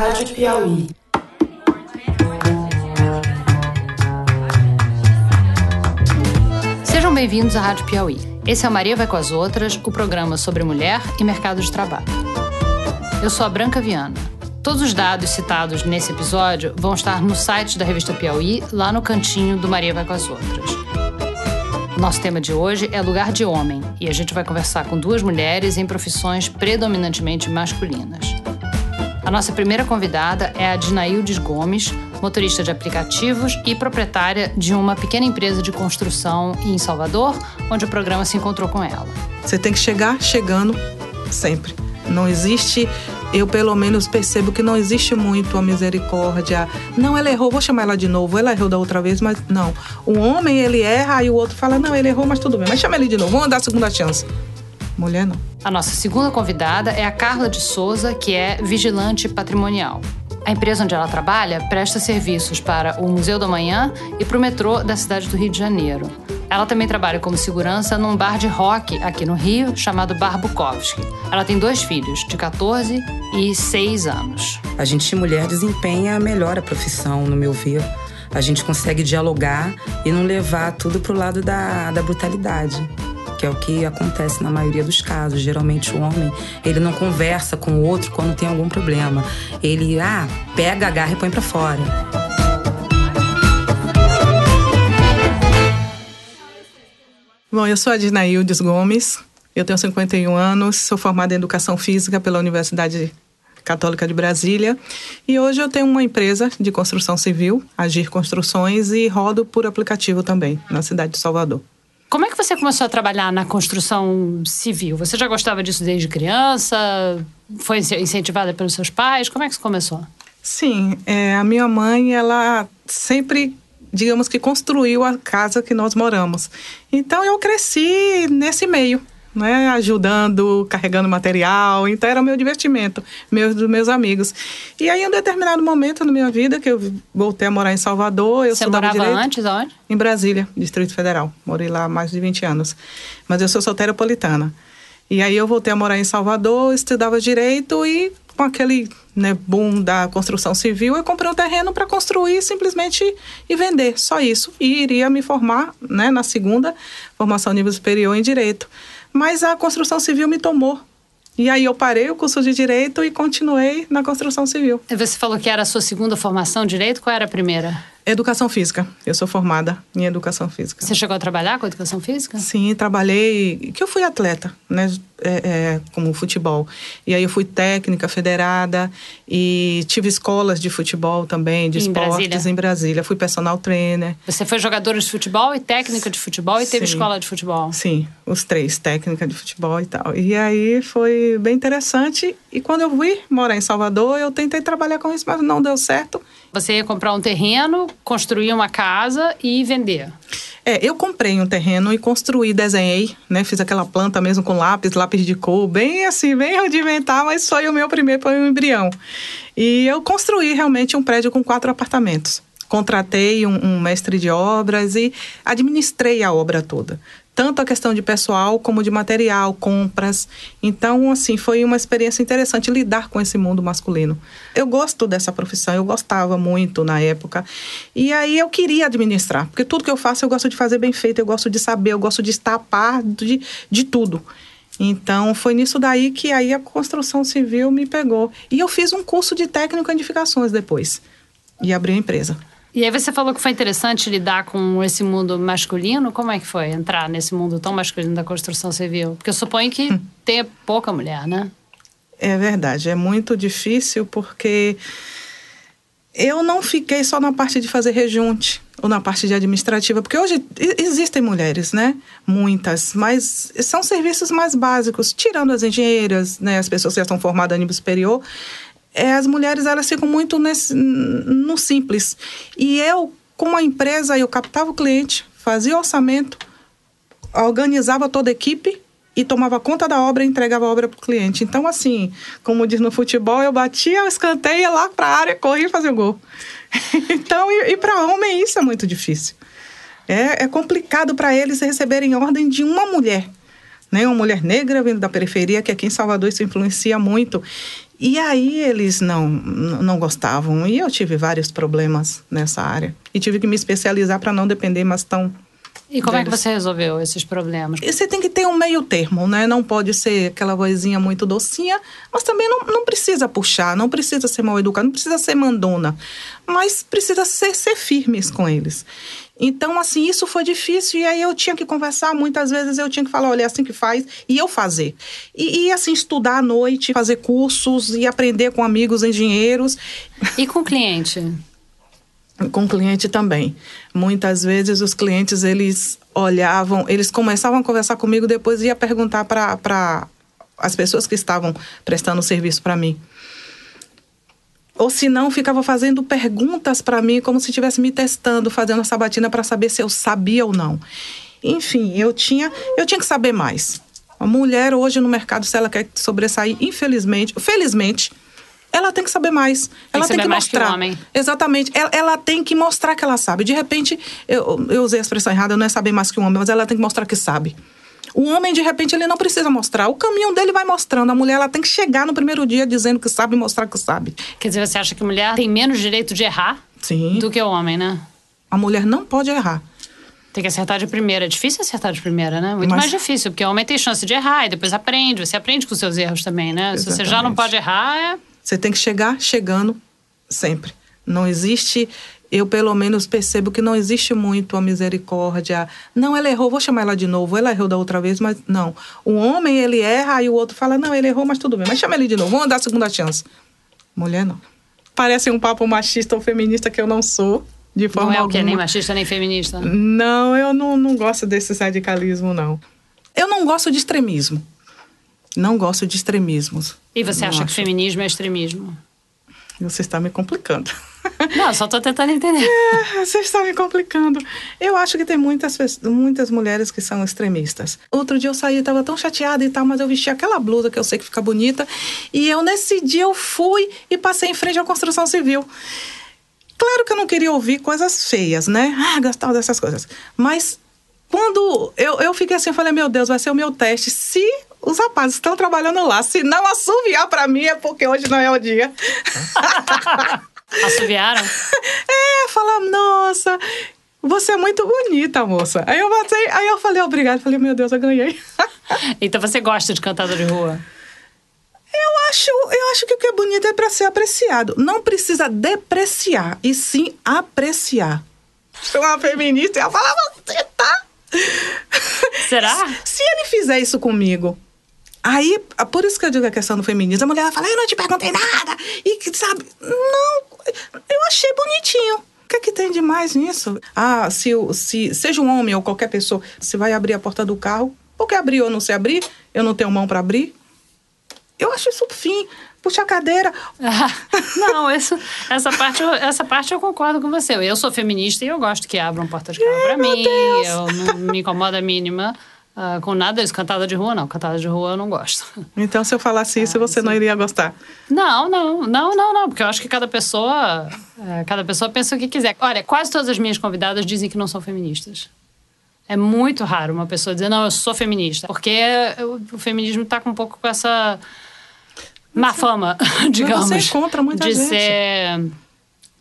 Rádio Piauí. Sejam bem-vindos à Rádio Piauí. Esse é o Maria Vai com as Outras, o programa sobre mulher e mercado de trabalho. Eu sou a Branca Viana. Todos os dados citados nesse episódio vão estar no site da revista Piauí, lá no cantinho do Maria Vai com as Outras. Nosso tema de hoje é lugar de homem e a gente vai conversar com duas mulheres em profissões predominantemente masculinas. A nossa primeira convidada é a Dinaildes Gomes, motorista de aplicativos e proprietária de uma pequena empresa de construção em Salvador, onde o programa se encontrou com ela. Você tem que chegar chegando sempre. Não existe, eu pelo menos percebo que não existe muito a misericórdia. Não, ela errou, vou chamar ela de novo. Ela errou da outra vez, mas não. O homem, ele erra e o outro fala, não, ele errou, mas tudo bem. Mas chama ele de novo, vamos dar a segunda chance. Mulher não. A nossa segunda convidada é a Carla de Souza, que é vigilante patrimonial. A empresa onde ela trabalha presta serviços para o Museu do Amanhã e para o metrô da cidade do Rio de Janeiro. Ela também trabalha como segurança num bar de rock aqui no Rio, chamado Bar Bukowski. Ela tem dois filhos, de 14 e 6 anos. A gente, mulher, desempenha melhor a profissão, no meu ver. A gente consegue dialogar e não levar tudo pro lado da, da brutalidade que é o que acontece na maioria dos casos. Geralmente o homem, ele não conversa com o outro quando tem algum problema. Ele, ah, pega, agarra e põe para fora. Bom, eu sou a Dinaildes Gomes, eu tenho 51 anos, sou formada em Educação Física pela Universidade Católica de Brasília e hoje eu tenho uma empresa de construção civil, Agir Construções, e rodo por aplicativo também, na cidade de Salvador. Como é que você começou a trabalhar na construção civil? Você já gostava disso desde criança? Foi incentivada pelos seus pais? Como é que isso começou? Sim, é, a minha mãe, ela sempre digamos que construiu a casa que nós moramos. Então eu cresci nesse meio, né, ajudando, carregando material, então era o meu divertimento, dos meus amigos. E aí em um determinado momento na minha vida que eu voltei a morar em Salvador, eu Você morava direito, antes onde? Em Brasília, Distrito Federal. Morei lá há mais de 20 anos. Mas eu sou solteropolitana. E aí eu voltei a morar em Salvador, estudava direito e com aquele né, boom da construção civil, eu comprei um terreno para construir simplesmente e vender, só isso. E iria me formar né, na segunda formação nível superior em direito. Mas a construção civil me tomou. E aí eu parei o curso de direito e continuei na construção civil. Você falou que era a sua segunda formação direito, qual era a primeira? Educação física. Eu sou formada em educação física. Você chegou a trabalhar com educação física? Sim, trabalhei. Que eu fui atleta, né? É, é, como futebol. E aí eu fui técnica federada e tive escolas de futebol também, de em esportes Brasília. em Brasília. Fui personal trainer. Você foi jogadora de futebol e técnica de futebol e teve Sim. escola de futebol? Sim, os três, técnica de futebol e tal. E aí foi bem interessante. E quando eu fui morar em Salvador, eu tentei trabalhar com isso, mas não deu certo. Você ia comprar um terreno, construir uma casa e vender. É, eu comprei um terreno e construí, desenhei, né? Fiz aquela planta mesmo com lápis, lápis de cor, bem assim, bem rudimentar, mas foi o meu primeiro, foi um embrião. E eu construí realmente um prédio com quatro apartamentos. Contratei um, um mestre de obras e administrei a obra toda. Tanto a questão de pessoal como de material, compras. Então, assim, foi uma experiência interessante lidar com esse mundo masculino. Eu gosto dessa profissão, eu gostava muito na época. E aí eu queria administrar, porque tudo que eu faço eu gosto de fazer bem feito, eu gosto de saber, eu gosto de estar a par de, de tudo. Então, foi nisso daí que aí a construção civil me pegou. E eu fiz um curso de técnico em edificações depois. E abri a empresa. E aí você falou que foi interessante lidar com esse mundo masculino. Como é que foi entrar nesse mundo tão masculino da construção civil? Porque eu suponho que tem pouca mulher, né? É verdade, é muito difícil porque eu não fiquei só na parte de fazer rejunte ou na parte de administrativa, porque hoje existem mulheres, né? Muitas, mas são serviços mais básicos, tirando as engenheiras, né? As pessoas que já estão formadas a nível superior, é, as mulheres elas ficam muito nesse, no simples. E eu, com a empresa, eu captava o cliente, fazia orçamento, organizava toda a equipe e tomava conta da obra e entregava a obra para o cliente. Então, assim, como diz no futebol, eu batia o escanteio, ia lá para a área, corria e fazia o gol. então, e, e para homem isso é muito difícil. É, é complicado para eles receberem ordem de uma mulher. Né? Uma mulher negra vindo da periferia, que aqui em Salvador isso influencia muito. E aí eles não, não gostavam. E eu tive vários problemas nessa área. E tive que me especializar para não depender mais tão e como é que você resolveu esses problemas? Você tem que ter um meio termo, né? Não pode ser aquela vozinha muito docinha, mas também não, não precisa puxar, não precisa ser mal educado, não precisa ser mandona, mas precisa ser, ser firmes com eles. Então, assim, isso foi difícil e aí eu tinha que conversar. Muitas vezes eu tinha que falar, olha, é assim que faz, e eu fazer. E, e assim, estudar à noite, fazer cursos e aprender com amigos engenheiros. E com o cliente? com o cliente também. Muitas vezes os clientes eles olhavam, eles começavam a conversar comigo, depois ia perguntar para as pessoas que estavam prestando serviço para mim. Ou se não, ficava fazendo perguntas para mim, como se estivesse me testando, fazendo a sabatina para saber se eu sabia ou não. Enfim, eu tinha, eu tinha que saber mais. A mulher hoje no mercado, se ela quer sobressair, infelizmente, felizmente, ela tem que saber mais. Tem ela tem que mostrar. Que homem. Exatamente. Ela, ela, tem que mostrar que ela sabe. De repente, eu, eu usei a expressão errada, não é saber mais que um homem, mas ela tem que mostrar que sabe. O homem, de repente, ele não precisa mostrar. O caminho dele vai mostrando. A mulher, ela tem que chegar no primeiro dia dizendo que sabe e mostrar que sabe. Quer dizer, você acha que a mulher tem menos direito de errar Sim. do que o homem, né? A mulher não pode errar. Tem que acertar de primeira. É difícil acertar de primeira, né? Muito Mas... mais difícil, porque o homem tem chance de errar e depois aprende. Você aprende com seus erros também, né? Exatamente. Se você já não pode errar, é você tem que chegar chegando sempre. Não existe, eu pelo menos percebo que não existe muito a misericórdia. Não, ela errou, vou chamar ela de novo. Ela errou da outra vez, mas não. O homem, ele erra, e o outro fala, não, ele errou, mas tudo bem. Mas chama ele de novo, vamos dar a segunda chance. Mulher, não. Parece um papo machista ou feminista que eu não sou. De forma não é o que nem machista nem feminista. Não, eu não, não gosto desse radicalismo, não. Eu não gosto de extremismo. Não gosto de extremismos. E você acha acho. que feminismo é extremismo? Você está me complicando. Não, só estou tentando entender. É, você está me complicando. Eu acho que tem muitas, muitas mulheres que são extremistas. Outro dia eu saí, estava tão chateada e tal, mas eu vesti aquela blusa que eu sei que fica bonita. E eu, nesse dia, eu fui e passei em frente à construção civil. Claro que eu não queria ouvir coisas feias, né? Ah, gostava dessas coisas. Mas quando eu, eu fiquei assim, eu falei, meu Deus, vai ser o meu teste. Se os rapazes estão trabalhando lá, se não assoviar para mim é porque hoje não é o dia. Assoviaram? É, falar, nossa, você é muito bonita, moça. Aí eu batei, aí eu falei, obrigada. Falei, meu Deus, eu ganhei. então você gosta de cantada de rua? Eu acho, eu acho que o que é bonito é para ser apreciado. Não precisa depreciar, e sim apreciar. Sou uma feminista e eu falar, você tá Será? Se ele fizer isso comigo, aí, por isso que eu digo a questão do feminismo, a mulher vai falar, eu não te perguntei nada, e que sabe, não, eu achei bonitinho. O que, é que tem de mais nisso? Ah, se, se seja um homem ou qualquer pessoa, se vai abrir a porta do carro, porque abrir ou não se abrir, eu não tenho mão para abrir. Eu acho isso fim puxa a cadeira. Ah, não, isso, essa, parte, essa parte eu concordo com você. Eu sou feminista e eu gosto que abram porta de carro para mim. Deus. Eu não me incomoda a mínima. Uh, com nada isso, cantada de rua não. Cantada de rua eu não gosto. Então, se eu falasse isso, ah, você sim. não iria gostar? Não, não, não, não, não. Porque eu acho que cada pessoa, é, cada pessoa pensa o que quiser. Olha, quase todas as minhas convidadas dizem que não são feministas. É muito raro uma pessoa dizer, não, eu sou feminista. Porque o, o feminismo está com um pouco com essa má fama, digamos. Você encontra muita de gente. ser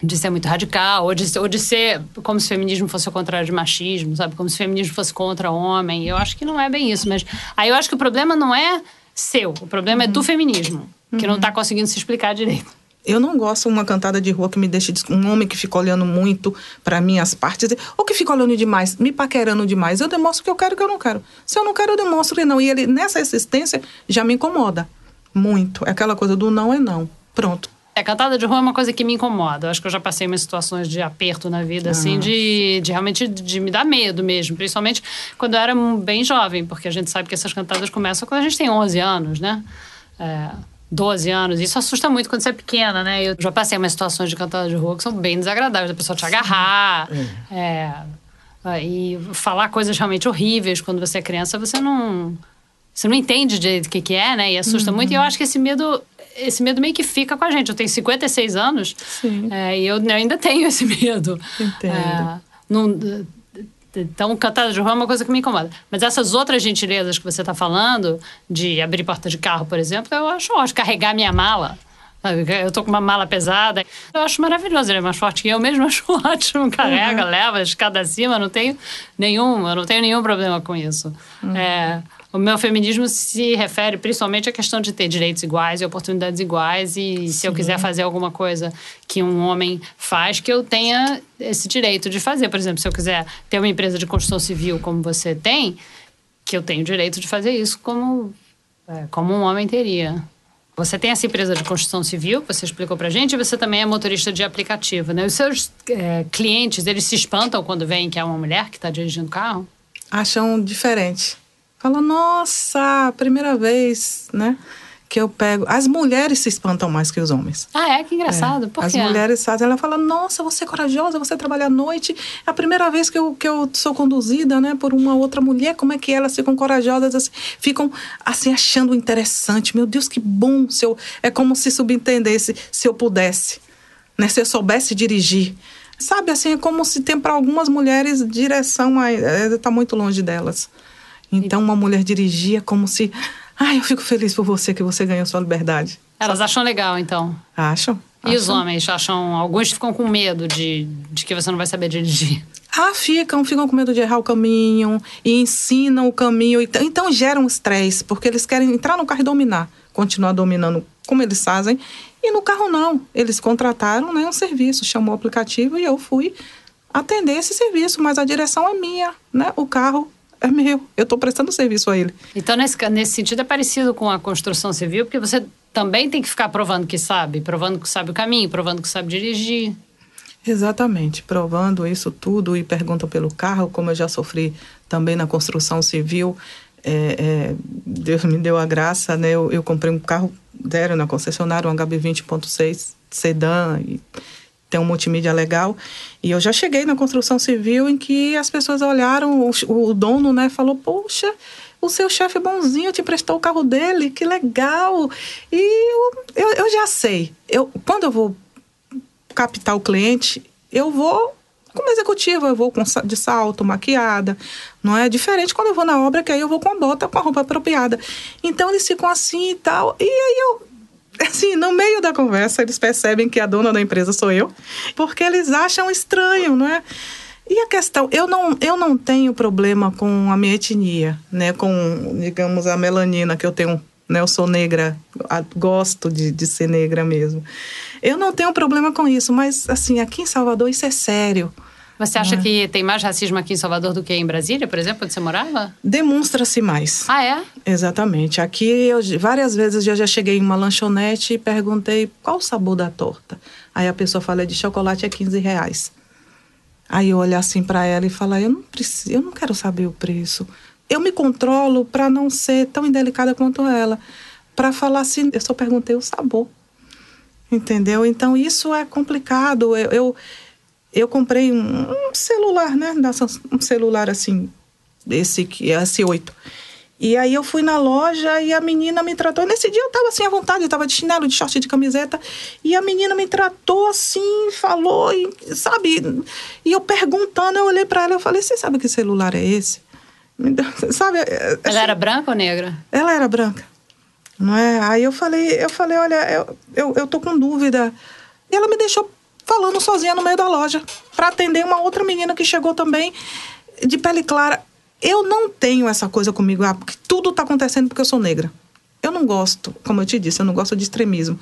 de ser muito radical, ou de, ou de ser como se o feminismo fosse o contrário de machismo, sabe? Como se o feminismo fosse contra o homem. Eu acho que não é bem isso, mas aí eu acho que o problema não é seu, o problema uhum. é do feminismo, que uhum. não está conseguindo se explicar direito. Eu não gosto de uma cantada de rua que me deixe um homem que fica olhando muito para minhas partes, ou que fica olhando demais, me paquerando demais. Eu demonstro que eu quero que eu não quero. Se eu não quero, eu demonstro que não. E ele nessa existência já me incomoda. Muito. É aquela coisa do não é não. Pronto. É, cantada de rua é uma coisa que me incomoda. Eu acho que eu já passei umas situações de aperto na vida, assim, ah. de, de realmente de me dar medo mesmo. Principalmente quando eu era bem jovem, porque a gente sabe que essas cantadas começam quando a gente tem 11 anos, né? É, 12 anos. Isso assusta muito quando você é pequena, né? Eu já passei umas situações de cantada de rua que são bem desagradáveis. A pessoa te agarrar, é. É, e falar coisas realmente horríveis quando você é criança, você não você não entende direito o que, que é, né? E assusta uhum. muito. E eu acho que esse medo, esse medo meio que fica com a gente. Eu tenho 56 anos é, e eu, eu, ainda tenho esse medo. Entendo. É, não, então, cantada de rua é uma coisa que me incomoda. Mas essas outras gentilezas que você está falando, de abrir porta de carro, por exemplo, eu acho ótimo. Carregar minha mala. Eu tô com uma mala pesada. Eu acho maravilhoso, ele é mais forte que eu mesmo, acho ótimo. Carrega, uhum. leva, escada acima, não tenho nenhum, eu não tenho nenhum problema com isso. Uhum. É, o meu feminismo se refere principalmente à questão de ter direitos iguais e oportunidades iguais. E Sim. se eu quiser fazer alguma coisa que um homem faz, que eu tenha esse direito de fazer. Por exemplo, se eu quiser ter uma empresa de construção civil como você tem, que eu tenho o direito de fazer isso como, é, como um homem teria. Você tem essa empresa de construção civil, você explicou pra gente, e você também é motorista de aplicativo, né? Os seus é, clientes, eles se espantam quando veem que é uma mulher que está dirigindo o carro? Acham diferente. Fala, nossa, primeira vez, né? que eu pego. As mulheres se espantam mais que os homens. Ah, é? Que engraçado. É. Por As mulheres fazem. Ela fala: Nossa, você é corajosa, você trabalha à noite. É a primeira vez que eu, que eu sou conduzida né, por uma outra mulher. Como é que elas ficam corajosas? Assim, ficam assim, achando interessante. Meu Deus, que bom. Se eu, é como se subentendesse se eu pudesse, né, se eu soubesse dirigir. Sabe, assim, é como se tem para algumas mulheres direção, está é, muito longe delas. Então, uma mulher dirigia como se Ai, eu fico feliz por você que você ganhou sua liberdade. Elas acham legal, então? Acham. E acham. os homens acham. Alguns ficam com medo de, de que você não vai saber dirigir. Ah, ficam, ficam com medo de errar o caminho e ensinam o caminho. Então, então geram estresse, porque eles querem entrar no carro e dominar, continuar dominando como eles fazem. E no carro não. Eles contrataram né, um serviço, chamou o aplicativo e eu fui atender esse serviço, mas a direção é minha, né? O carro é meu, eu estou prestando serviço a ele. Então, nesse, nesse sentido, é parecido com a construção civil, porque você também tem que ficar provando que sabe, provando que sabe o caminho, provando que sabe dirigir. Exatamente, provando isso tudo e perguntam pelo carro, como eu já sofri também na construção civil. É, é, Deus me deu a graça, né? Eu, eu comprei um carro zero na concessionária, um HB20.6 sedã e tem um multimídia legal. E eu já cheguei na construção civil em que as pessoas olharam, o, o dono, né, falou: Poxa, o seu chefe bonzinho te prestou o carro dele, que legal. E eu, eu, eu já sei. Eu, quando eu vou captar o cliente, eu vou como executiva, eu vou com, de salto, maquiada, não é diferente quando eu vou na obra, que aí eu vou com bota, com a roupa apropriada. Então eles ficam assim e tal. E aí eu, assim, no meio da conversa, eles percebem que a dona da empresa sou eu, porque eles acham estranho, não é? E a questão, eu não, eu não tenho problema com a minha etnia, né? Com, digamos, a melanina que eu tenho, né? Eu sou negra, gosto de, de ser negra mesmo. Eu não tenho problema com isso, mas, assim, aqui em Salvador isso é sério. Você acha é. que tem mais racismo aqui em Salvador do que em Brasília, por exemplo, onde você morava? Demonstra-se mais. Ah, é? Exatamente. Aqui, eu, várias vezes eu já cheguei em uma lanchonete e perguntei qual o sabor da torta. Aí a pessoa fala, de chocolate é 15 reais. Aí eu olho assim para ela e falo, eu não preciso, eu não quero saber o preço. Eu me controlo para não ser tão indelicada quanto ela. Para falar assim, eu só perguntei o sabor. Entendeu? Então isso é complicado. eu, eu eu comprei um, um celular, né? Um celular assim, esse que é S8. E aí eu fui na loja e a menina me tratou. Nesse dia eu tava assim à vontade, eu tava de chinelo, de short, de camiseta. E a menina me tratou assim, falou, e, sabe? E eu perguntando, eu olhei para ela e falei: Você sabe que celular é esse? Sabe? Ela assim, era branca ou negra? Ela era branca. Não é? Aí eu falei, eu falei, olha, eu, eu, eu tô com dúvida. E ela me deixou falando sozinha no meio da loja para atender uma outra menina que chegou também de pele clara. Eu não tenho essa coisa comigo, ah, porque tudo está acontecendo porque eu sou negra. Eu não gosto, como eu te disse, eu não gosto de extremismo.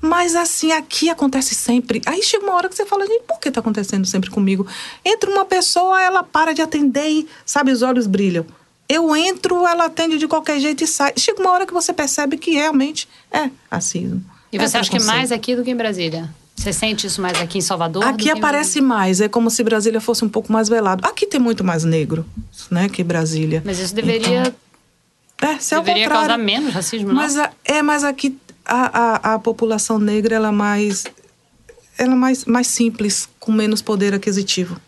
Mas assim, aqui acontece sempre. Aí chega uma hora que você fala, gente, por que está acontecendo sempre comigo? Entra uma pessoa, ela para de atender e, sabe, os olhos brilham. Eu entro, ela atende de qualquer jeito e sai. Chega uma hora que você percebe que realmente é racismo. E você é acha que mais aqui do que em Brasília? Você sente isso mais aqui em Salvador? Aqui aparece mais, é como se Brasília fosse um pouco mais velado. Aqui tem muito mais negro, né, que Brasília. Mas isso deveria. Então, é, se deveria causar menos racismo, mas? A, é, mas aqui a, a, a população negra ela é mais, ela é mais, mais simples, com menos poder aquisitivo.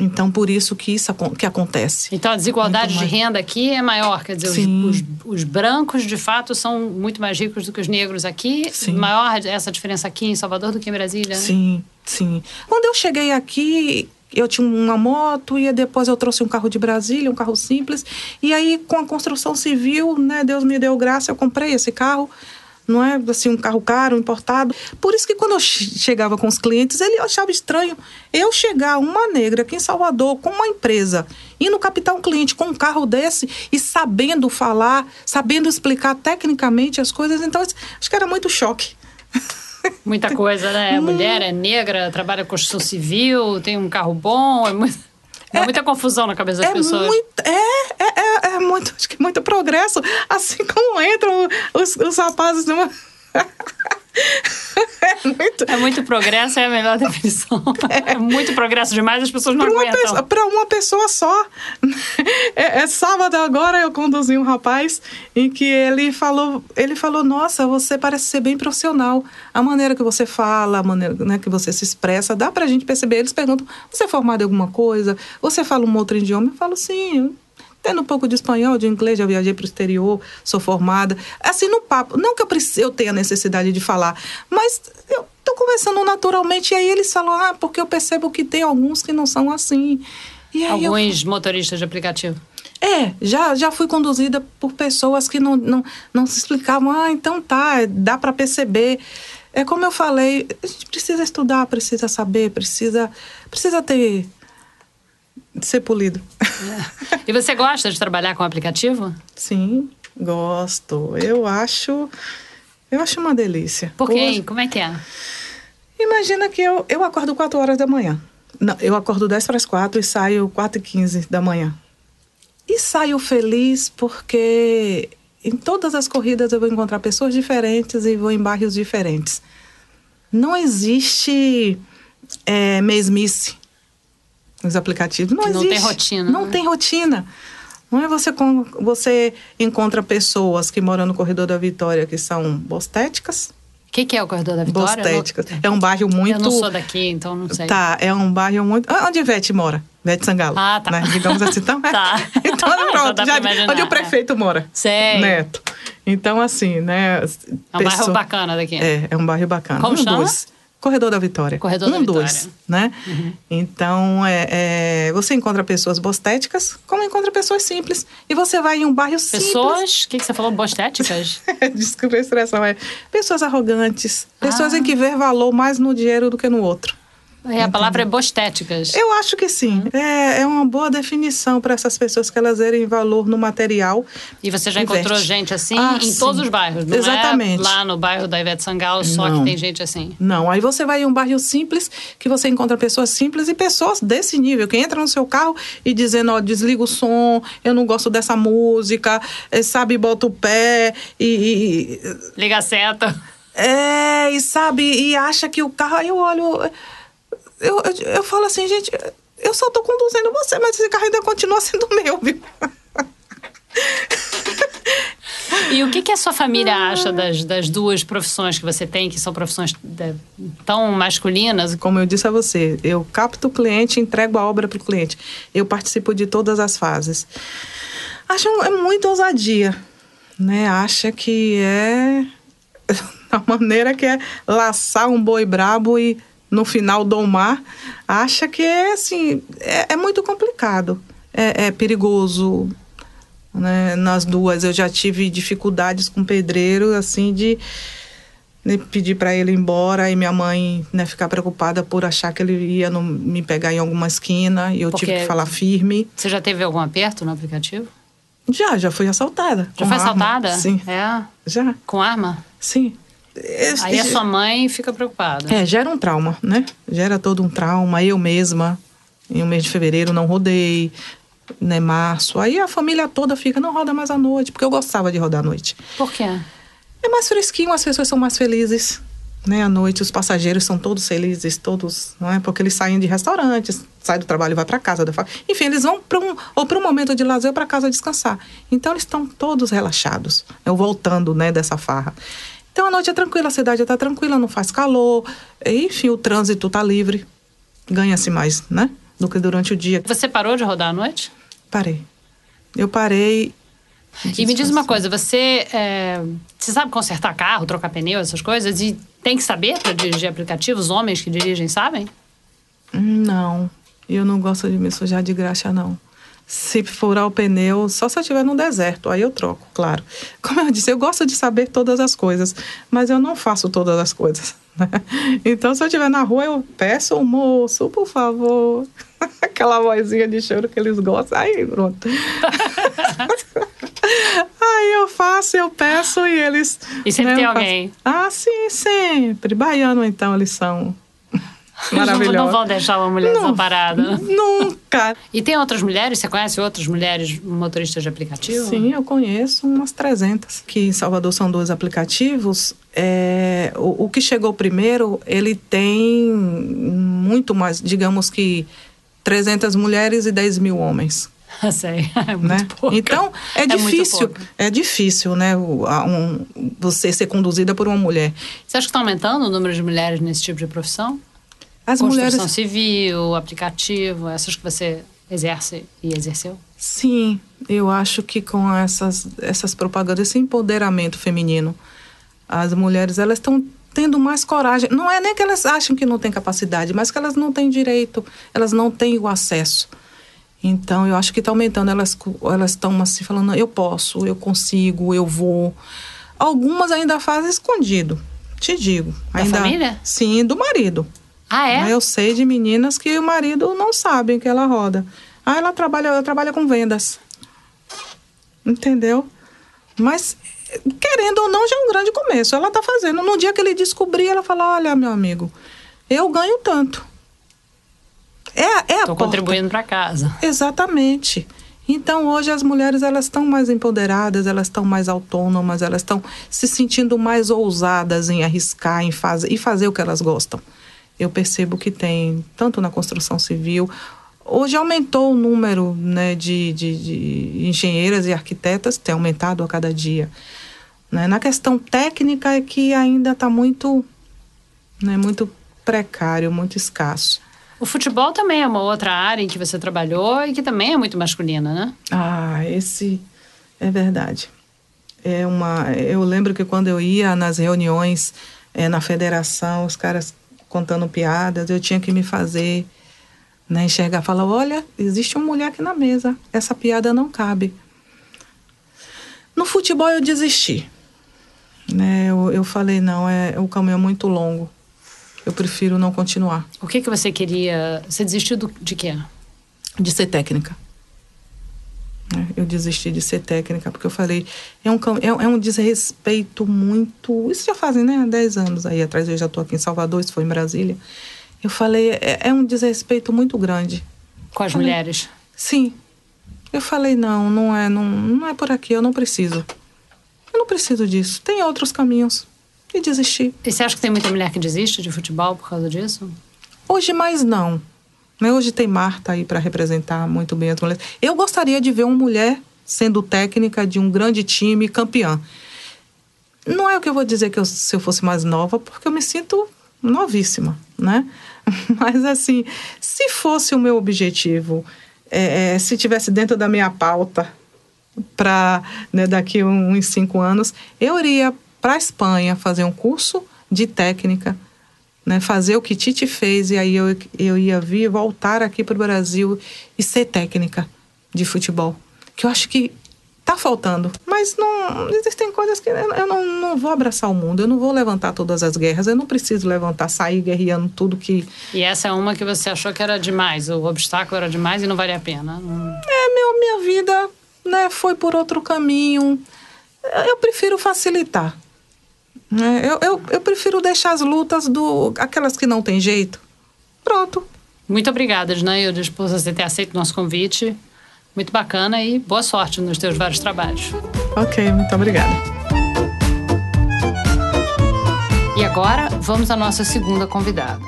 Então, por isso que isso que acontece. Então, a desigualdade de renda aqui é maior. Quer dizer, os, os, os, brancos, de fato, são muito mais ricos do que os negros aqui. Sim. Maior essa diferença aqui em Salvador do que em Brasília? Sim, sim. Quando eu cheguei aqui, eu tinha uma moto e depois eu trouxe um carro de Brasília, um carro simples. E aí, com a construção civil, né, Deus me deu graça, eu comprei esse carro. Não é assim um carro caro, importado. Por isso que quando eu chegava com os clientes, ele achava estranho eu chegar uma negra aqui em Salvador com uma empresa, indo captar um cliente com um carro desse e sabendo falar, sabendo explicar tecnicamente as coisas. Então, acho que era muito choque. Muita coisa, né? Mulher é negra, trabalha com construção civil, tem um carro bom, é muito... É, muita confusão na cabeça das é pessoas. Muito, é, é, é, é, muito, acho que muito progresso. Assim como entram os, os rapazes numa. é, muito... é muito progresso, é a melhor definição. É, é muito progresso demais, as pessoas não pra aguentam. Para uma pessoa só. É, é, sábado agora eu conduzi um rapaz em que ele falou, ele falou, nossa, você parece ser bem profissional. A maneira que você fala, a maneira né, que você se expressa, dá para a gente perceber. Eles perguntam, você é formado em alguma coisa? Você fala um outro idioma? Eu falo, sim, tendo um pouco de espanhol, de inglês, já viajei para o exterior, sou formada. Assim, no papo, não que eu, precise, eu tenha necessidade de falar, mas eu estou conversando naturalmente e aí eles falam, ah, porque eu percebo que tem alguns que não são assim. Alguns eu... motoristas de aplicativo. É, já, já fui conduzida por pessoas que não, não, não se explicavam, ah, então tá, dá para perceber. É como eu falei, a gente precisa estudar, precisa saber, precisa, precisa ter ser polido. É. E você gosta de trabalhar com aplicativo? Sim, gosto. Eu acho. Eu acho uma delícia. Por quê? Hoje, Como é que é? Imagina que eu, eu acordo 4 horas da manhã. Não, eu acordo 10 para as 4 e saio 4 e 15 da manhã. E saio feliz porque em todas as corridas eu vou encontrar pessoas diferentes e vou em bairros diferentes. Não existe é, mesmice nos aplicativos. Não, não existe. tem rotina. Não né? tem rotina. Não é você, você encontra pessoas que moram no Corredor da Vitória que são bostéticas. O que, que, é o Corredor da Vitória? Bostéticas. Não... É um bairro muito... Eu não sou daqui, então não sei. Tá, é um bairro muito... Ah, onde Ivete mora? Ivete Sangalo. Ah, tá. Né? Digamos assim. Então, é. tá. então pronto, já, onde o prefeito é. mora. Sei. Neto. Então, assim, né... É um pessoa... bairro bacana daqui. É, é um bairro bacana. Como um chama? Dois. Corredor da Vitória. Corredor um, da Vitória. dois, né? Uhum. Então, é, é, você encontra pessoas bostéticas, como encontra pessoas simples. E você vai em um bairro pessoas, simples. Pessoas, o que, que você falou? Bostéticas? Desculpa a expressão, é. Pessoas arrogantes. Pessoas ah. em que vê valor mais no dinheiro do que no outro. É, a palavra é bostéticas. Eu acho que sim. Uhum. É, é uma boa definição para essas pessoas que elas verem valor no material. E você já encontrou gente assim ah, em sim. todos os bairros, não é Exatamente. É lá no bairro da Ivete Sangalo só não. que tem gente assim. Não, aí você vai em um bairro simples que você encontra pessoas simples e pessoas desse nível que entram no seu carro e dizendo, ó, desliga o som, eu não gosto dessa música, eh, sabe, bota o pé e... e... Liga a seta. É, e sabe, e acha que o carro... Aí eu olho eu, eu, eu falo assim, gente, eu só tô conduzindo você, mas esse carro ainda continua sendo meu, viu? E o que, que a sua família acha das, das duas profissões que você tem, que são profissões de, tão masculinas? Como eu disse a você, eu capto o cliente, entrego a obra para o cliente. Eu participo de todas as fases. Acho é muito ousadia, né? Acha que é a maneira que é laçar um boi brabo e no final do mar, acha que é assim, é, é muito complicado, é, é perigoso. Né? Nas duas eu já tive dificuldades com pedreiro, assim, de, de pedir para ele ir embora e minha mãe né, ficar preocupada por achar que ele ia no, me pegar em alguma esquina e eu Porque tive que falar firme. Você já teve algum aperto no aplicativo? Já, já fui assaltada. Já foi arma. assaltada? Sim. É? Já. Com arma? Sim. Aí a sua mãe fica preocupada. É, gera um trauma, né? Gera todo um trauma. Eu mesma, em um mês de fevereiro, não rodei, né? Março. Aí a família toda fica, não roda mais à noite, porque eu gostava de rodar à noite. Por quê? É mais fresquinho, as pessoas são mais felizes. Né, à noite os passageiros são todos felizes, todos, não é? Porque eles saem de restaurantes, saem do trabalho e vai para casa, da enfim, eles vão para um ou para um momento de lazer para casa descansar. Então eles estão todos relaxados, eu voltando, né, dessa farra. Então a noite é tranquila, a cidade está tranquila, não faz calor, enfim, o trânsito está livre. Ganha-se mais, né? Do que durante o dia. Você parou de rodar à noite? Parei. Eu parei. E me diz uma coisa, você, é, você sabe consertar carro, trocar pneu, essas coisas? E tem que saber para dirigir aplicativos? Homens que dirigem sabem? Não. Eu não gosto de me sujar de graxa, não. Se furar o pneu, só se eu estiver no deserto, aí eu troco, claro. Como eu disse, eu gosto de saber todas as coisas, mas eu não faço todas as coisas. Né? Então, se eu estiver na rua, eu peço o moço, por favor. Aquela vozinha de choro que eles gostam. Aí, pronto. Aí eu faço, eu peço e eles. E sempre né, tem alguém. Ah, sim, sempre. Baiano, então, eles são maravilhosos. Não vão deixar uma mulher Não. desamparada. Nunca. E tem outras mulheres? Você conhece outras mulheres motoristas de aplicativo? Sim, eu conheço umas 300. Que em Salvador são dois aplicativos. É, o, o que chegou primeiro, ele tem muito mais, digamos que 300 mulheres e 10 mil homens. Sei, é muito né? Então é, É difícil, é difícil, né? um- você ser conduzida por uma mulher. Você acha que está aumentando o número de mulheres nesse tipo de profissão? As Construção mulheres, civil, aplicativo, essas que você exerce e exerceu? sim, eu acho que com essas essas propagandas, esse empoderamento feminino, as mulheres elas estão tendo mais coragem. Não é nem que elas acham que não têm capacidade, mas que elas não têm direito, elas não têm o acesso. Então, eu acho que está aumentando. Elas elas estão assim falando, eu posso, eu consigo, eu vou. Algumas ainda fazem escondido, te digo. Da ainda, família? Sim, do marido. Ah, é? Mas Eu sei de meninas que o marido não sabe que ela roda. Ah, ela trabalha, ela trabalha com vendas. Entendeu? Mas, querendo ou não, já é um grande começo. Ela tá fazendo. No dia que ele descobrir, ela fala: Olha, meu amigo, eu ganho tanto. É, é a Estou porta. contribuindo para casa. Exatamente. Então hoje as mulheres elas estão mais empoderadas, elas estão mais autônomas, elas estão se sentindo mais ousadas em arriscar, em fazer e fazer o que elas gostam. Eu percebo que tem tanto na construção civil. Hoje aumentou o número né, de, de, de engenheiras e arquitetas, tem aumentado a cada dia. Né? Na questão técnica é que ainda está muito, né, muito precário, muito escasso. O futebol também é uma outra área em que você trabalhou e que também é muito masculina, né? Ah, esse é verdade. É uma, eu lembro que quando eu ia nas reuniões eh, na federação, os caras contando piadas, eu tinha que me fazer né, enxergar, falar, olha, existe uma mulher aqui na mesa, essa piada não cabe. No futebol eu desisti. Né, eu, eu falei, não, é, o caminho é muito longo. Eu prefiro não continuar O que, que você queria. Você desistiu do- de quê? de ser técnica. Né? Eu desisti de ser técnica, porque eu falei, é um, é, é um desrespeito muito. Isso já fazem, né? 10 anos aí atrás, eu já estou aqui em Salvador, isso foi em Brasília. Eu falei, é, é um desrespeito muito grande. Com as Falei. mulheres? Sim. Eu falei, não, não é, não, não é por aqui, eu não preciso. Eu não preciso disso. Tem outros caminhos. E desisti. E você acha que tem muita mulher que desiste de futebol por causa disso? Hoje mais não. Né? Hoje tem Marta aí para representar muito bem as mulheres. Eu gostaria de ver uma mulher sendo técnica de um grande time campeã. Não é o que eu vou dizer que eu- se eu fosse mais nova, porque eu me sinto novíssima, né? Mas assim, se fosse o meu objetivo, é, é, se tivesse dentro da minha pauta para daqui uns cinco anos, eu iria para a Espanha fazer um curso de técnica né, fazer o que Tite fez e aí eu, eu ia vir voltar aqui para o Brasil e ser técnica de futebol. Que eu acho que tá faltando. Mas não existem coisas que eu não, não vou abraçar o mundo, eu não vou levantar todas as guerras, eu não preciso levantar, sair guerreando tudo que. E essa é uma que você achou que era demais, o obstáculo era demais e não valia a pena. Não- É, meu, minha vida né, foi por outro caminho. Eu prefiro facilitar. Né? Eu, eu, eu prefiro deixar as lutas do. aquelas que não tem jeito. Pronto. Muito obrigada, Dinaildes, por você ter aceito o nosso convite. Muito bacana e boa sorte nos teus vários trabalhos. Ok, muito obrigada. E agora, vamos à nossa segunda convidada.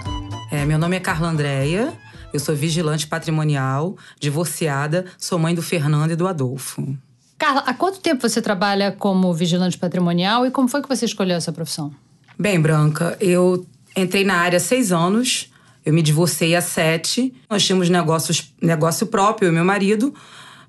É, meu nome é Carla Andréia, eu sou vigilante patrimonial, divorciada, sou mãe do Fernando e do Adolfo. Carla, há quanto tempo você trabalha como vigilante patrimonial e como foi que você escolheu essa profissão? Bem, Branca, eu entrei na área há seis anos, eu me divorciei há sete. Nós tínhamos negócios, negócio próprio, eu e meu marido.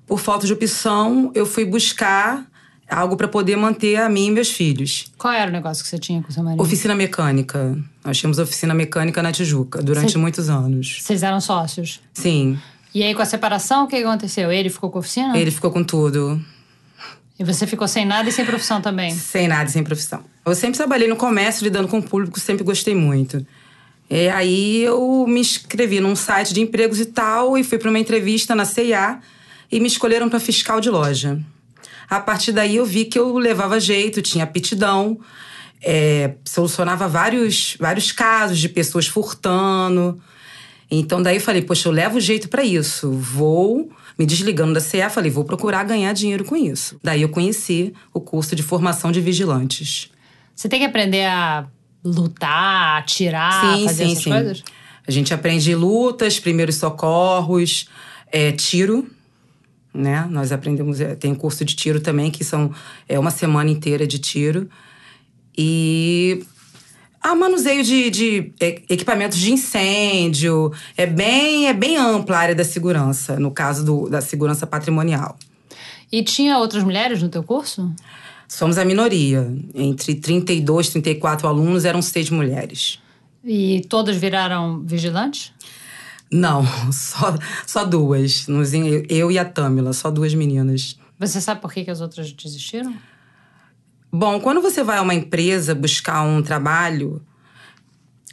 Por falta de opção, eu fui buscar algo para poder manter a mim e meus filhos. Qual era o negócio que você tinha com seu marido? Oficina mecânica. Nós tínhamos oficina mecânica na Tijuca durante Sim. muitos anos. Vocês eram sócios? Sim. E aí, com a separação, o que aconteceu? Ele ficou com a oficina? Ele ficou com tudo. E você ficou sem nada e sem profissão também? Sem nada e sem profissão. Eu sempre trabalhei no comércio, lidando com o público, sempre gostei muito. E aí eu me inscrevi num site de empregos e tal, e fui para uma entrevista na CIA e me escolheram para fiscal de loja. A partir daí eu vi que eu levava jeito, tinha aptidão, é, solucionava vários, vários casos de pessoas furtando. Então daí eu falei, poxa, eu levo jeito para isso. Vou me desligando da CE, falei, vou procurar ganhar dinheiro com isso. Daí eu conheci o curso de formação de vigilantes. Você tem que aprender a lutar, atirar, sim, fazer sim, essas sim. coisas? A gente aprende lutas, primeiros socorros, é, tiro. Né? Nós aprendemos, é, tem curso de tiro também, que são é uma semana inteira de tiro. E a manuseio de, de é, equipamentos de incêndio. É bem, é bem ampla a área da segurança, no caso do, da segurança patrimonial. E tinha outras mulheres no teu curso? Somos a minoria. Entre 32 e 34 alunos, eram seis mulheres. E todas viraram vigilantes? Não, só, só duas. Eu e a Tâmila, só duas meninas. Você sabe por que, que as outras desistiram? Bom, quando você vai a uma empresa buscar um trabalho,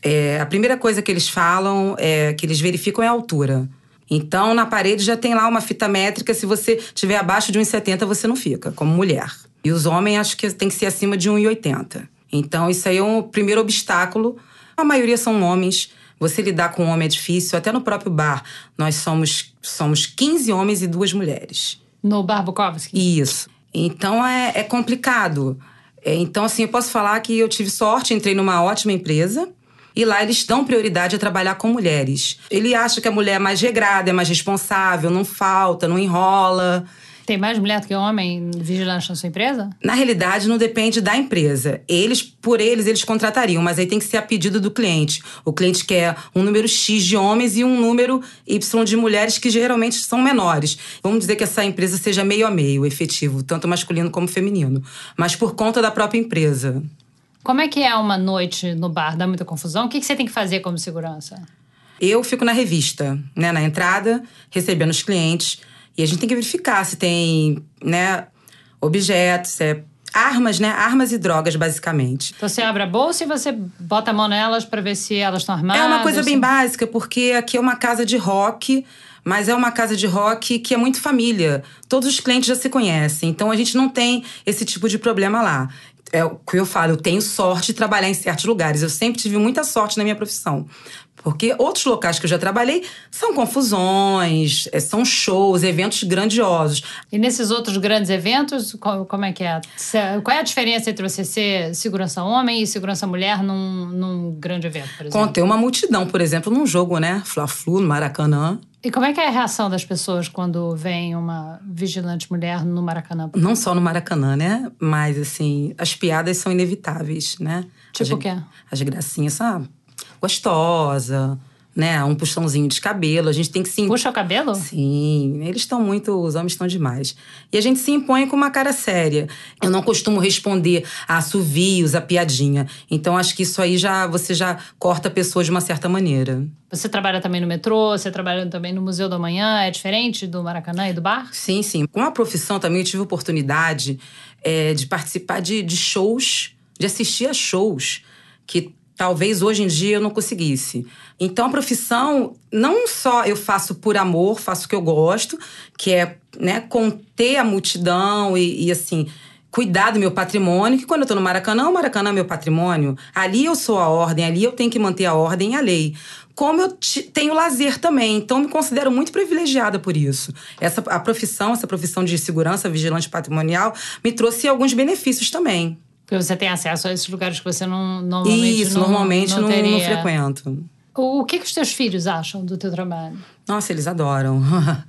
é, a primeira coisa que eles falam é que eles verificam é a altura. Então, na parede já tem lá uma fita métrica. Se você tiver abaixo de 1,70, você não fica, como mulher. E os homens, acho que tem que ser acima de 1,80. Então, isso aí é um primeiro obstáculo. A maioria são homens. Você lidar com um homem é difícil. Até no próprio bar, nós somos, somos 15 homens e duas mulheres. No Bar Bukowski? Isso. Então é, é complicado. É, então, assim, eu posso falar que eu tive sorte, entrei numa ótima empresa. E lá eles dão prioridade a trabalhar com mulheres. Ele acha que a mulher é mais regrada, é mais responsável, não falta, não enrola. Tem mais mulher do que homem vigilante na sua empresa? Na realidade, não depende da empresa. Eles, por eles, eles contratariam, mas aí tem que ser a pedido do cliente. O cliente quer um número X de homens e um número Y de mulheres que geralmente são menores. Vamos dizer que essa empresa seja meio a meio, efetivo, tanto masculino como feminino. Mas por conta da própria empresa. Como é que é uma noite no bar? Dá muita confusão? O que, que você tem que fazer como segurança? Eu fico na revista, né, na entrada, recebendo os clientes. E a gente tem que verificar se tem, né, objetos, é, armas, né, armas e drogas, basicamente. Então você abre a bolsa e você bota a mão nelas pra ver se elas estão armadas? É uma coisa bem se- básica, porque aqui é uma casa de rock, mas é uma casa de rock que é muito família. Todos os clientes já se conhecem, então a gente não tem esse tipo de problema lá. É o que eu falo, eu tenho sorte de trabalhar em certos lugares. Eu sempre tive muita sorte na minha profissão. Porque outros locais que eu já trabalhei são confusões, é, são shows, eventos grandiosos. E nesses outros grandes eventos, co- como é que é? Qual é a diferença entre você ser segurança homem e segurança mulher num, num grande evento, por exemplo? Conter uma multidão, por exemplo, num jogo, né? Fla-Flu, no Maracanã. E como é que é a reação das pessoas quando vem uma vigilante mulher no Maracanã? Não só no Maracanã, né? Mas, assim, as piadas são inevitáveis, né? Tipo o quê? As gracinhas, sabe? Gostosa, né? Um puxãozinho de cabelo. A gente tem que se... Puxa o cabelo? Sim, eles estão muito, os homens estão demais. E a gente se impõe com uma cara séria. Eu não costumo responder a assovios, a piadinha. Então acho que isso aí já você já corta a pessoa de uma certa maneira. Você trabalha também no metrô, você trabalha também no Museu da Manhã, é diferente do Maracanã e do bar? Sim, sim. Com a profissão também eu tive oportunidade é, de participar de, de shows, de assistir a shows que talvez hoje em dia eu não conseguisse. Então a profissão não só eu faço por amor, faço o que eu gosto, que é né, conter a multidão e, e assim cuidar do meu patrimônio, que quando eu tô no Maracanã, o Maracanã é meu patrimônio. Ali eu sou a ordem, ali eu tenho que manter a ordem e a lei. Como eu tenho lazer também, então me considero muito privilegiada por isso. Essa a profissão, essa profissão de segurança vigilante patrimonial me trouxe alguns benefícios também. Porque você tem acesso a esses lugares que você não normalmente isso, não, normalmente não, não, não frequento. O, o que, que os teus filhos acham do teu trabalho? Nossa, eles adoram.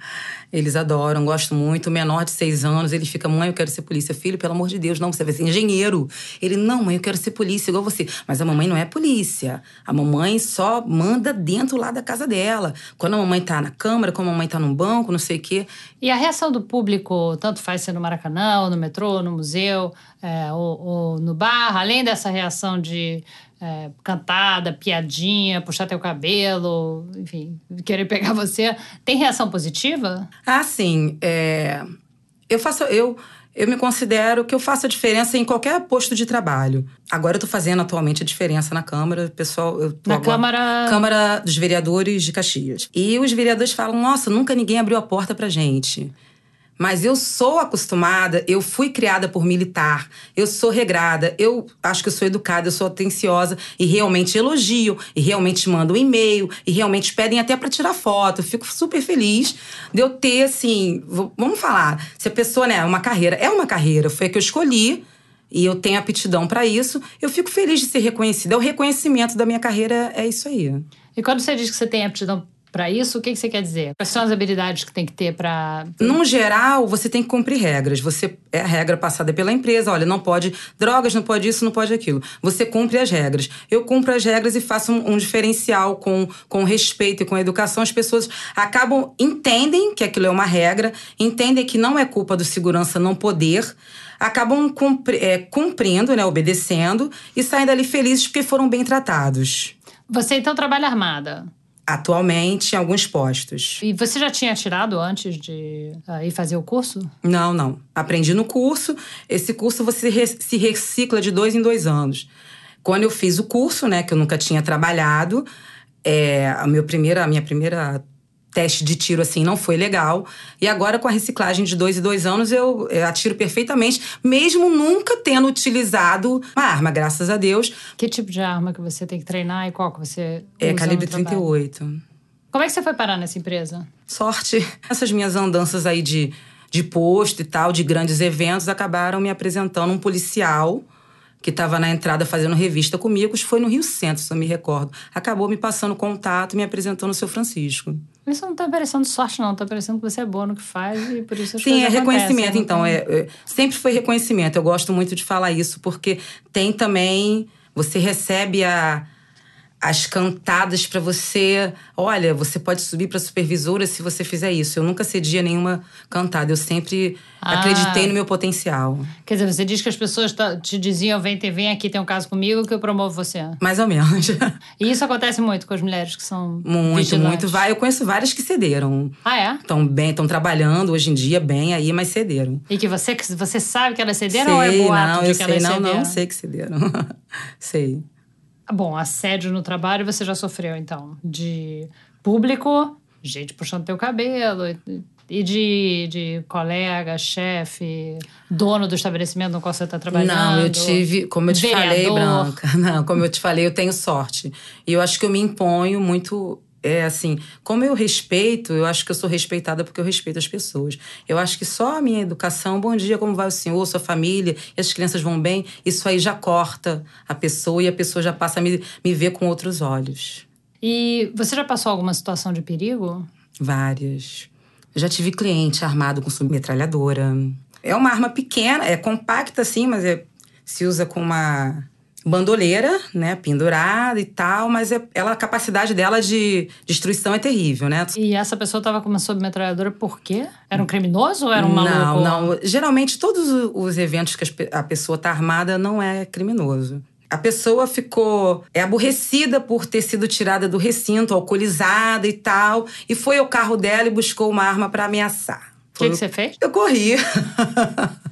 eles adoram, gosto muito. O menor de seis anos, ele fica, mãe, eu quero ser polícia. Filho, pelo amor de Deus, não, você vai ser engenheiro. Ele, não, mãe, eu quero ser polícia igual você. Mas a mamãe não é polícia. A mamãe só manda dentro lá da casa dela. Quando a mamãe tá na câmara, quando a mamãe tá num banco, não sei o quê. E a reação do público, tanto faz ser no Maracanã, ou no metrô, no museu, é, ou, ou no bar, além dessa reação de é, cantada, piadinha, puxar teu cabelo, enfim, querer pegar você. Tem reação positiva? Ah, sim. É... Eu faço. Eu, eu me considero que eu faço a diferença em qualquer posto de trabalho. Agora eu tô fazendo atualmente a diferença na Câmara, pessoal. Eu tô Na agora- Câmara. Câmara dos Vereadores de Caxias. E os vereadores falam: nossa, nunca ninguém abriu a porta pra gente. Mas eu sou acostumada, eu fui criada por militar, eu sou regrada, eu acho que eu sou educada, eu sou atenciosa e realmente elogio, e realmente mandam e-mail, e realmente pedem até pra tirar foto. Eu fico super feliz de eu ter, assim, vamos falar, se a pessoa, né, uma carreira, é uma carreira, foi a que eu escolhi, e eu tenho aptidão pra isso, eu fico feliz de ser reconhecida. É o reconhecimento da minha carreira, é isso aí. E quando você diz que você tem aptidão pra isso, o que, que você quer dizer? Quais são as habilidades que tem que ter pra. Num geral, você tem que cumprir regras. Você é a regra passada pela empresa. Olha, não pode drogas, não pode isso, não pode aquilo. Você cumpre as regras. Eu cumpro as regras e faço um, um diferencial com, com respeito e com educação. As pessoas acabam entendem que aquilo é uma regra, entendem que não é culpa do segurança não poder. Acabam cumpri- é, cumprindo, né, obedecendo e saem dali felizes porque foram bem tratados. Você então trabalha armada. Atualmente, em alguns postos. E você já tinha tirado antes de ah, ir fazer o curso? Não, não. Aprendi no curso. Esse curso você se recicla de dois em dois anos. Quando eu fiz o curso, né, que eu nunca tinha trabalhado, é, a, meu primeira, a minha primeira teste de tiro, assim, não foi legal. E agora, com a reciclagem de dois em dois anos, eu, atiro perfeitamente, mesmo nunca tendo utilizado uma arma, graças a Deus. Que tipo de arma que você tem que treinar e qual que você É usa calibre no trabalho? 38. Como é que você foi parar nessa empresa? sorte. Essas minhas andanças aí de, de posto e tal, de grandes eventos, acabaram me apresentando um policial que estava na entrada fazendo revista comigo. Foi no Rio Centro, se eu me recordo. Acabou me passando contato e me apresentando o seu Francisco. Isso não tá parecendo sorte, não. Tá parecendo que você é boa no que faz e por isso as Sim, é reconhecimento, então. É, é- sempre foi reconhecimento. Eu gosto muito de falar isso, porque tem também. Você recebe a, as cantadas para você. Olha, você pode subir para supervisora se você fizer isso. Eu nunca cedia nenhuma cantada. Eu sempre Ah. acreditei no meu potencial. Quer dizer, você diz que as pessoas te diziam: vem, vem aqui, tem um caso comigo que eu promovo você. Mais ou menos. E isso acontece muito com as mulheres que são. muito, vigilantes. muito. Vai. Eu conheço várias que cederam. Ah, é? Estão bem, estão trabalhando hoje em dia bem aí, mas cederam. E que você, você sabe que elas cederam ou é sei, boato não, de eu que sei, elas não, cederam? não, sei que cederam. sei. Bom, assédio no trabalho você já sofreu, então. De público, gente puxando teu cabelo. e- de, de colega, chefe, dono do estabelecimento no qual você está trabalhando. Não, eu tive, como eu te falei, vereador. Branca. Não, como eu te falei, eu tenho sorte. E eu acho que eu me imponho muito. É assim, como eu respeito, eu acho que eu sou respeitada porque eu respeito as pessoas. Eu acho que só a minha educação, bom dia, como vai o senhor, sua família, e as crianças vão bem, isso aí já corta a pessoa e a pessoa já passa a me, me ver com outros olhos. E você já passou alguma situação de perigo? Várias. Eu já tive cliente armado com submetralhadora. É uma arma pequena, é compacta assim, mas é, se usa com uma bandoleira, né, pendurada e tal, mas é, ela, a capacidade dela de destruição é terrível, né? E essa pessoa estava com uma submetralhadora por quê? Era um criminoso ou era um maluco? Não, não. Geralmente, todos os eventos que a pessoa tá armada não é criminoso. A pessoa ficou é aborrecida por ter sido tirada do recinto, alcoolizada e tal, e foi ao carro dela e buscou uma arma para ameaçar. O que, que você fez? Eu corri.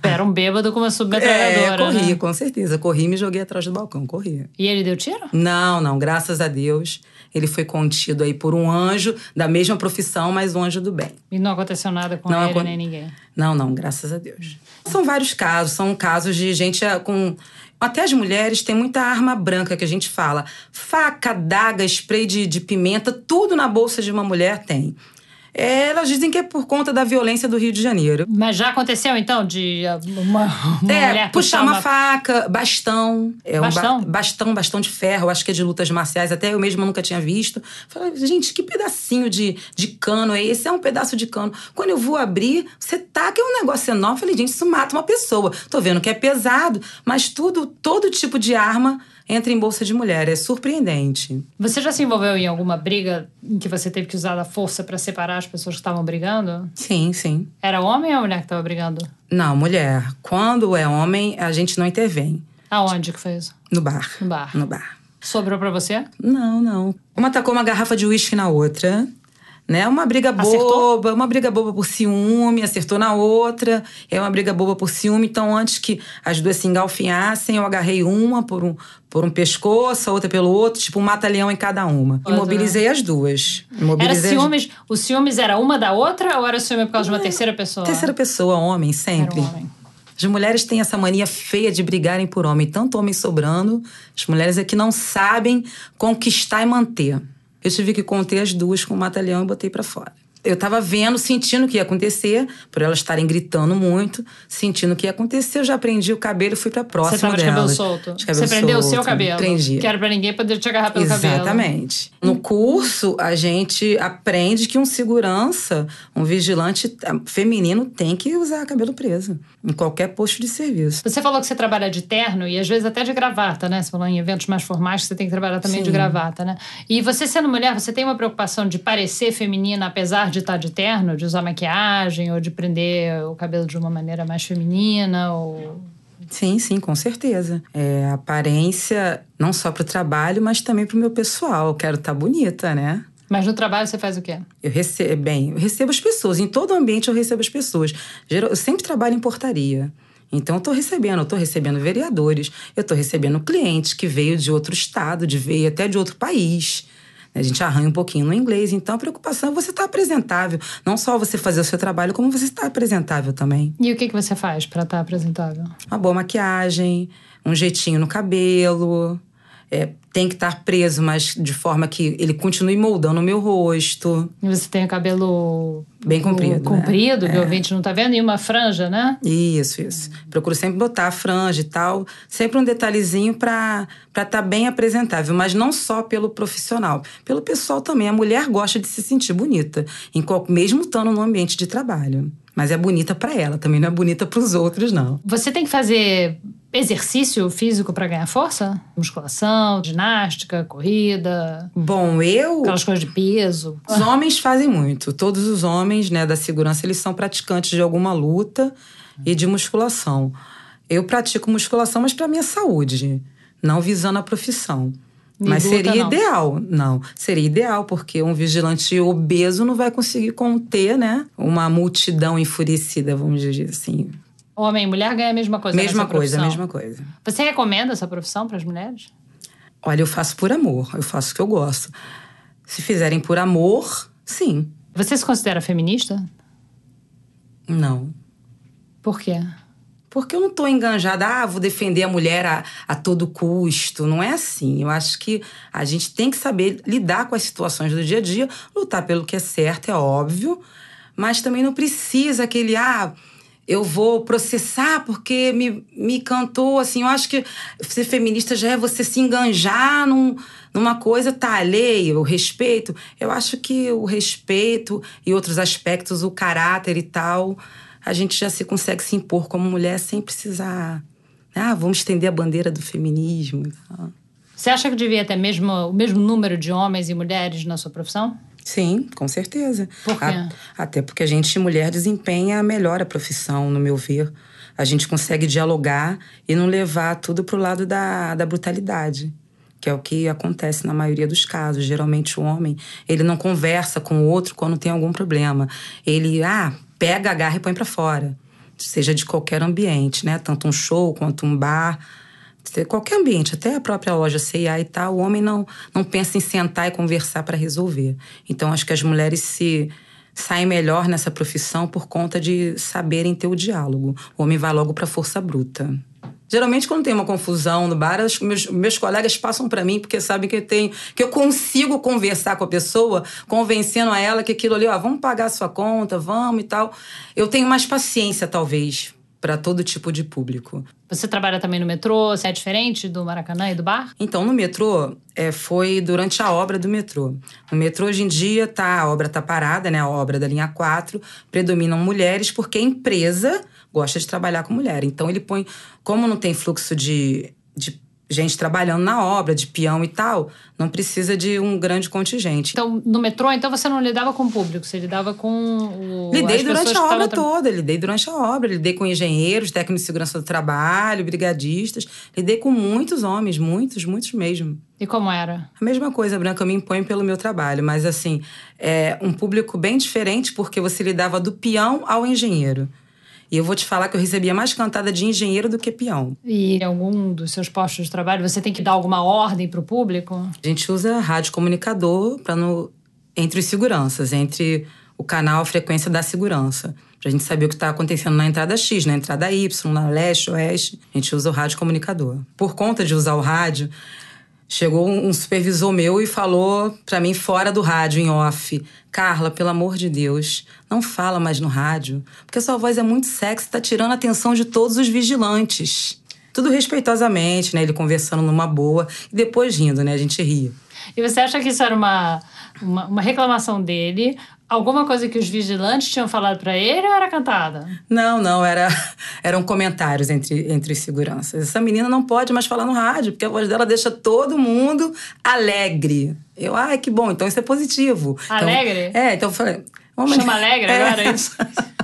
Era um bêbado com uma É, submetralhadora. corri, né? com certeza. Corri e me joguei atrás do balcão, corri. E ele deu tiro? Não, não, graças a Deus. Ele foi contido aí por um anjo da mesma profissão, mas um anjo do bem. E não aconteceu nada com Não ele nem ninguém. Não, não, graças a Deus. São vários casos, são casos de gente ah, com. Até as mulheres têm muita arma branca que a gente fala. Faca, daga, spray de, de pimenta, tudo na bolsa de uma mulher tem. É, elas dizem que é por conta da violência do Rio de Janeiro. Mas já aconteceu, então, de ah, uma, uma é, mulher puxar uma, uma... faca, bastão. É um ba- Bastão? bastão, bastão de ferro, acho que é de lutas marciais, até eu mesma nunca tinha visto. Falei, gente, que pedacinho de, de cano é esse? É um pedaço de cano. Quando eu vou abrir, você taca, é um negócio enorme. Falei, gente, isso mata uma pessoa. Tô vendo que é pesado, mas tudo, todo tipo de arma entra em bolsa de mulher. É surpreendente. Você já se envolveu em alguma briga em que você teve que usar a força pra separar as pessoas que estavam brigando? Sim, sim. Era homem ou mulher que estava brigando? Não, mulher. Quando é homem, a gente não intervém. Aonde que foi isso? No bar. No bar. No bar. Sobrou pra você? Não, não. Uma tacou uma garrafa de uísque na outra né? Uma briga Acertou? boba, uma briga boba por ciúme, acertou na outra, é uma briga boba por ciúme. Então, antes que as duas se engalfinhassem, eu agarrei uma por um, por um pescoço, a outra pelo outro, tipo um mata-leão em cada uma. Olha, Imobilizei as duas. Era Imobilizei as- ciúmes. Os ciúmes era uma da outra ou era ciúme por causa de uma terceira pessoa? Terceira pessoa, homem, Era sempre. um homem. As mulheres têm essa mania feia de brigarem por homem, tanto homem sobrando. As mulheres é que não sabem conquistar e manter. Eu tive que conter as duas com o mata-leão e botei pra fora. Eu tava vendo, sentindo o que ia acontecer, por elas estarem gritando muito, sentindo o que ia acontecer, eu já prendi o cabelo e fui pra próxima Você tava de cabelo solto? De cabelo Você prendeu o seu solto, cabelo? Prendi. Que era pra ninguém poder te agarrar pelo cabelo. Exatamente. No curso, a gente aprende que um segurança, um vigilante ah, feminino tem que usar cabelo preso em qualquer posto de serviço. Você falou que você trabalha de terno e às vezes até de gravata, né? Você falou em eventos mais formais que você tem que trabalhar também de Sim. gravata, né? E você sendo mulher, você tem uma preocupação de parecer feminina apesar de estar de terno, de usar maquiagem ou de prender o cabelo de uma maneira mais feminina ou Sim, sim, com certeza. É, a aparência, não só pro trabalho, mas também pro meu pessoal. Eu quero estar bonita, né? Mas no trabalho você faz o quê? Eu recebo, bem, eu recebo as pessoas. Em todo ambiente eu recebo as pessoas. Eu sempre trabalho em portaria. Então eu tô recebendo, eu tô recebendo vereadores, eu tô recebendo clientes que veio de outro estado, de veio até de outro país. A gente arranha um pouquinho no inglês, então a preocupação é você estar apresentável. Não só você fazer o seu trabalho, como você estar apresentável também. E o que, que você faz pra estar apresentável? Uma boa maquiagem, um jeitinho no cabelo. É, tem que estar preso, mas de forma que ele continue moldando o meu rosto. E você tem o cabelo Bem comprido, né? comprido, que o ouvinte não tá vendo, e uma franja, né? Isso, isso. Procuro sempre botar a franja e tal. Sempre um detalhezinho pra estar tá bem apresentável. Mas não só pelo profissional. Pelo pessoal também. A mulher gosta de se sentir bonita. Em qual, mesmo estando no ambiente de trabalho. Mas é bonita pra ela, também não é bonita pros outros, não. Você tem que fazer exercício físico pra ganhar força? Musculação, ginástica, corrida, Bom, eu. aquelas coisas de peso. Os homens fazem muito. Todos os homens né, da segurança, eles são praticantes de alguma luta e de musculação. Eu pratico musculação, mas para minha saúde, não visando a profissão. Mas seria não? ideal, não. Seria ideal, porque um vigilante obeso não vai conseguir conter, né? Uma multidão enfurecida, vamos dizer assim. Homem e mulher ganham a mesma coisa mesma coisa, profissão. mesma coisa. Você recomenda essa profissão para as mulheres? Olha, eu faço por amor, eu faço o que eu gosto. Se fizerem por amor, sim. Você se considera feminista? Não. Por quê? Porque eu não tô enganjada, ah, vou defender a mulher a, a todo custo. Não é assim. Eu acho que a gente tem que saber lidar com as situações do dia a dia, lutar pelo que é certo, é óbvio, mas também não precisa aquele, ah, eu vou processar porque me, me cantou, assim. Eu acho que ser feminista já é você se enganjar num, numa coisa, tá alheio, o respeito. Eu acho que o respeito e outros aspectos, o caráter e tal a gente já se consegue se impor como mulher sem precisar. Ah, vamos estender a bandeira do feminismo. Você acha que devia ter mesmo, o mesmo número de homens e mulheres na sua profissão? Sim, com certeza. Por quê? A- até porque a gente, mulher, desempenha melhor a profissão, no meu ver. A gente consegue dialogar e não levar tudo pro lado da, da brutalidade. Que é o que acontece na maioria dos casos. Geralmente o homem, ele não conversa com o outro quando tem algum problema. Ele, ah, pega, agarra e põe pra fora. Seja de qualquer ambiente, né? Tanto um show quanto um bar. Qualquer ambiente, até a própria loja C&A e tal, o homem não, não pensa em sentar e conversar para resolver. Então, acho que as mulheres se saem melhor nessa profissão por conta de saberem ter o diálogo. O homem vai logo para força bruta. Geralmente, quando tem uma confusão no bar, os meus, meus colegas passam para mim porque sabem que eu tenho, que eu consigo conversar com a pessoa, convencendo a ela que aquilo ali, ó, vamos pagar a sua conta, vamos e tal. Eu tenho mais paciência, talvez, para todo tipo de público. Você trabalha também no metrô? Você é diferente do Maracanã e do bar? Então, no metrô, é, foi durante a obra do metrô. No metrô, hoje em dia, tá, a obra está parada, né? A obra da linha 4. Predominam mulheres porque a empresa gosta de trabalhar com mulher. Então, ele põe... Como não tem fluxo de, de gente trabalhando na obra, de peão e tal, não precisa de um grande contingente. Então, no metrô, então você não lidava com o público, você lidava com o. Lidei durante a obra toda, lidei durante a obra, lidei com engenheiros, técnicos de segurança do trabalho, brigadistas, lidei com muitos homens, muitos, muitos mesmo. E como era? A mesma coisa, Branca, eu me imponho pelo meu trabalho, mas assim, é um público bem diferente porque você lidava do peão ao engenheiro. E eu vou te falar que eu recebia mais cantada de engenheiro do que peão. E em algum dos seus postos de trabalho você tem que dar alguma ordem para o público? A gente usa rádio comunicador para no entre os seguranças, entre o canal a frequência da segurança. Pra gente saber o que está acontecendo na entrada X, na entrada Y, na leste, oeste. A gente usa o rádio comunicador. Por conta de usar o rádio, chegou um supervisor meu e falou para mim fora do rádio, em off: Carla, pelo amor de Deus, não fala mais no rádio, porque sua voz é muito sexy, tá tirando a atenção de todos os vigilantes. Tudo respeitosamente, né? Ele conversando numa boa e depois rindo, né? A gente ria. E você acha que isso era uma, uma, uma reclamação dele? Alguma coisa que os vigilantes tinham falado para ele ou era cantada? Não, não, era, eram comentários entre, entre os seguranças. Essa menina não pode mais falar no rádio, porque a voz dela deixa todo mundo alegre. Eu, ai, que bom, então isso é positivo. Então, alegre? Então, é, então eu falei. Vamos Chama alegre é. agora, é isso?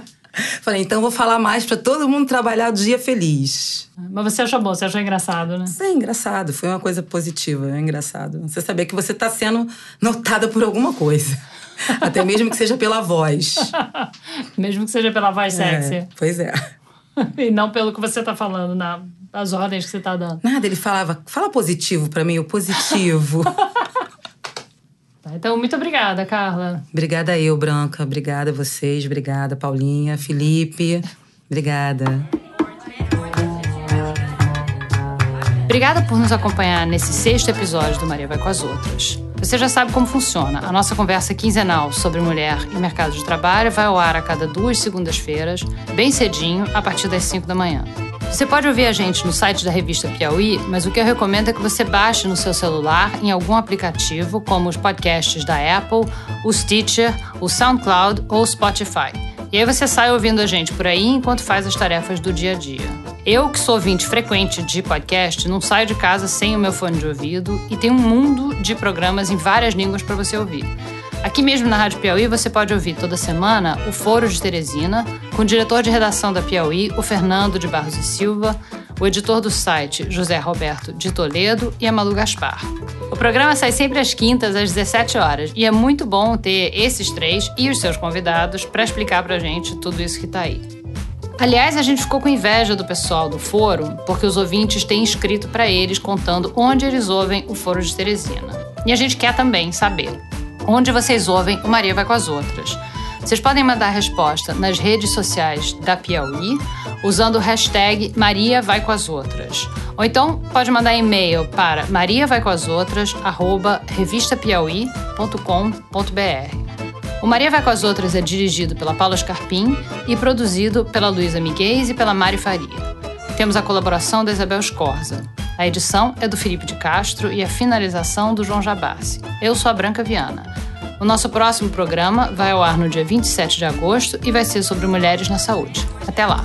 Falei, então vou falar mais para todo mundo trabalhar o dia feliz. Mas você achou bom, você achou engraçado, né? É engraçado, foi uma coisa positiva, é engraçado. Você saber que você está sendo notada por alguma coisa. Até mesmo que seja pela voz. mesmo que seja pela voz é, sexy. pois é. e não pelo que você está falando, na, as ordens que você está dando. Nada, ele falava, fala positivo para mim, o positivo. Tá, então, muito obrigada, Carla. Obrigada eu, Branca. Obrigada a vocês. Obrigada, Paulinha, Felipe. Obrigada. Obrigada por nos acompanhar nesse sexto episódio do Maria Vai com as Outras. Você já sabe como funciona. A nossa conversa quinzenal sobre mulher e mercado de trabalho vai ao ar a cada duas segundas-feiras, bem cedinho, a partir das 5 da manhã. Você pode ouvir a gente no site da revista Piauí, mas o que eu recomendo é que você baixe no seu celular em algum aplicativo, como os podcasts da Apple, o Stitcher, o SoundCloud ou o Spotify. E aí você sai ouvindo a gente por aí enquanto faz as tarefas do dia a dia. Eu, que sou ouvinte frequente de podcast, não saio de casa sem o meu fone de ouvido e tem um mundo de programas em várias línguas para você ouvir. Aqui mesmo na Rádio Piauí você pode ouvir toda semana o Foro de Teresina, com o diretor de redação da Piauí, o Fernando de Barros e Silva, o editor do site, José Roberto de Toledo, e a Malu Gaspar. O programa sai sempre às quintas, às 17 horas, e é muito bom ter esses três e os seus convidados para explicar para a gente tudo isso que está aí. Aliás, a gente ficou com inveja do pessoal do foro, porque os ouvintes têm escrito para eles contando onde eles ouvem o Foro de Teresina. E a gente quer também saber onde vocês ouvem o Maria Vai com as Outras. Vocês podem mandar a resposta nas redes sociais da Piauí usando o hashtag Maria Vai com as Outras. Ou então pode mandar e-mail para mariavaicomasotras@revistapiauí.com.br. O Maria Vai com as Outras é dirigido pela Paula Scarpim e produzido pela Luísa Miguez e pela Mari Faria. Temos a colaboração da Isabel Scorza. A edição é do Felipe de Castro e a finalização do João Jabassi. Eu sou a Branca Viana. O nosso próximo programa vai ao ar no dia 27 de agosto e vai ser sobre mulheres na saúde. Até lá!